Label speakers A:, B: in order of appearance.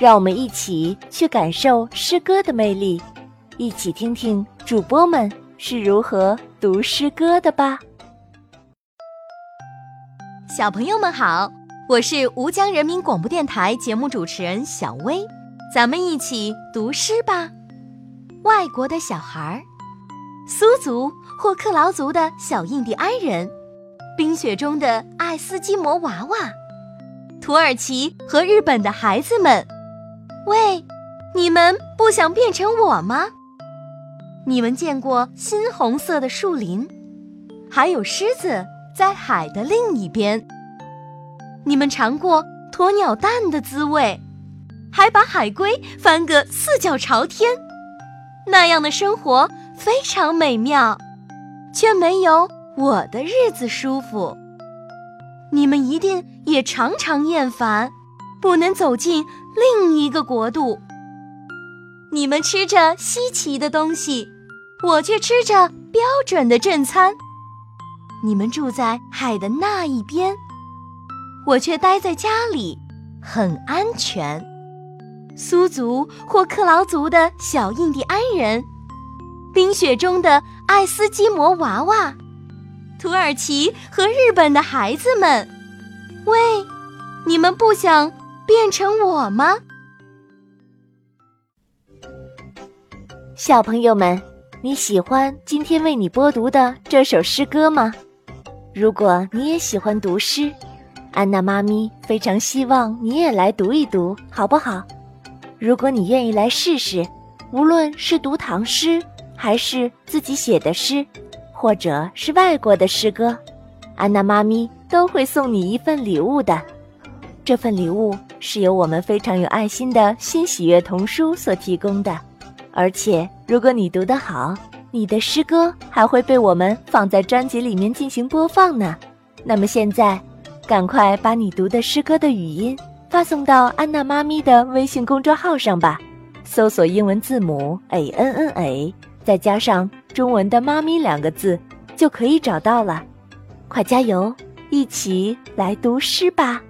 A: 让我们一起去感受诗歌的魅力，一起听听主播们是如何读诗歌的吧。
B: 小朋友们好，我是吴江人民广播电台节目主持人小薇，咱们一起读诗吧。外国的小孩，苏族或克劳族的小印第安人，冰雪中的爱斯基摩娃娃。土耳其和日本的孩子们，喂，你们不想变成我吗？你们见过猩红色的树林，还有狮子在海的另一边。你们尝过鸵鸟蛋的滋味，还把海龟翻个四脚朝天。那样的生活非常美妙，却没有我的日子舒服。你们一定也常常厌烦，不能走进另一个国度。你们吃着稀奇的东西，我却吃着标准的正餐。你们住在海的那一边，我却待在家里，很安全。苏族或克劳族的小印第安人，冰雪中的爱斯基摩娃娃。土耳其和日本的孩子们，喂，你们不想变成我吗？
A: 小朋友们，你喜欢今天为你播读的这首诗歌吗？如果你也喜欢读诗，安娜妈咪非常希望你也来读一读，好不好？如果你愿意来试试，无论是读唐诗，还是自己写的诗。或者是外国的诗歌，安娜妈咪都会送你一份礼物的。这份礼物是由我们非常有爱心的新喜悦童书所提供的，而且如果你读得好，你的诗歌还会被我们放在专辑里面进行播放呢。那么现在，赶快把你读的诗歌的语音发送到安娜妈咪的微信公众号上吧，搜索英文字母 a n n a，再加上。中文的“妈咪”两个字就可以找到了，快加油，一起来读诗吧！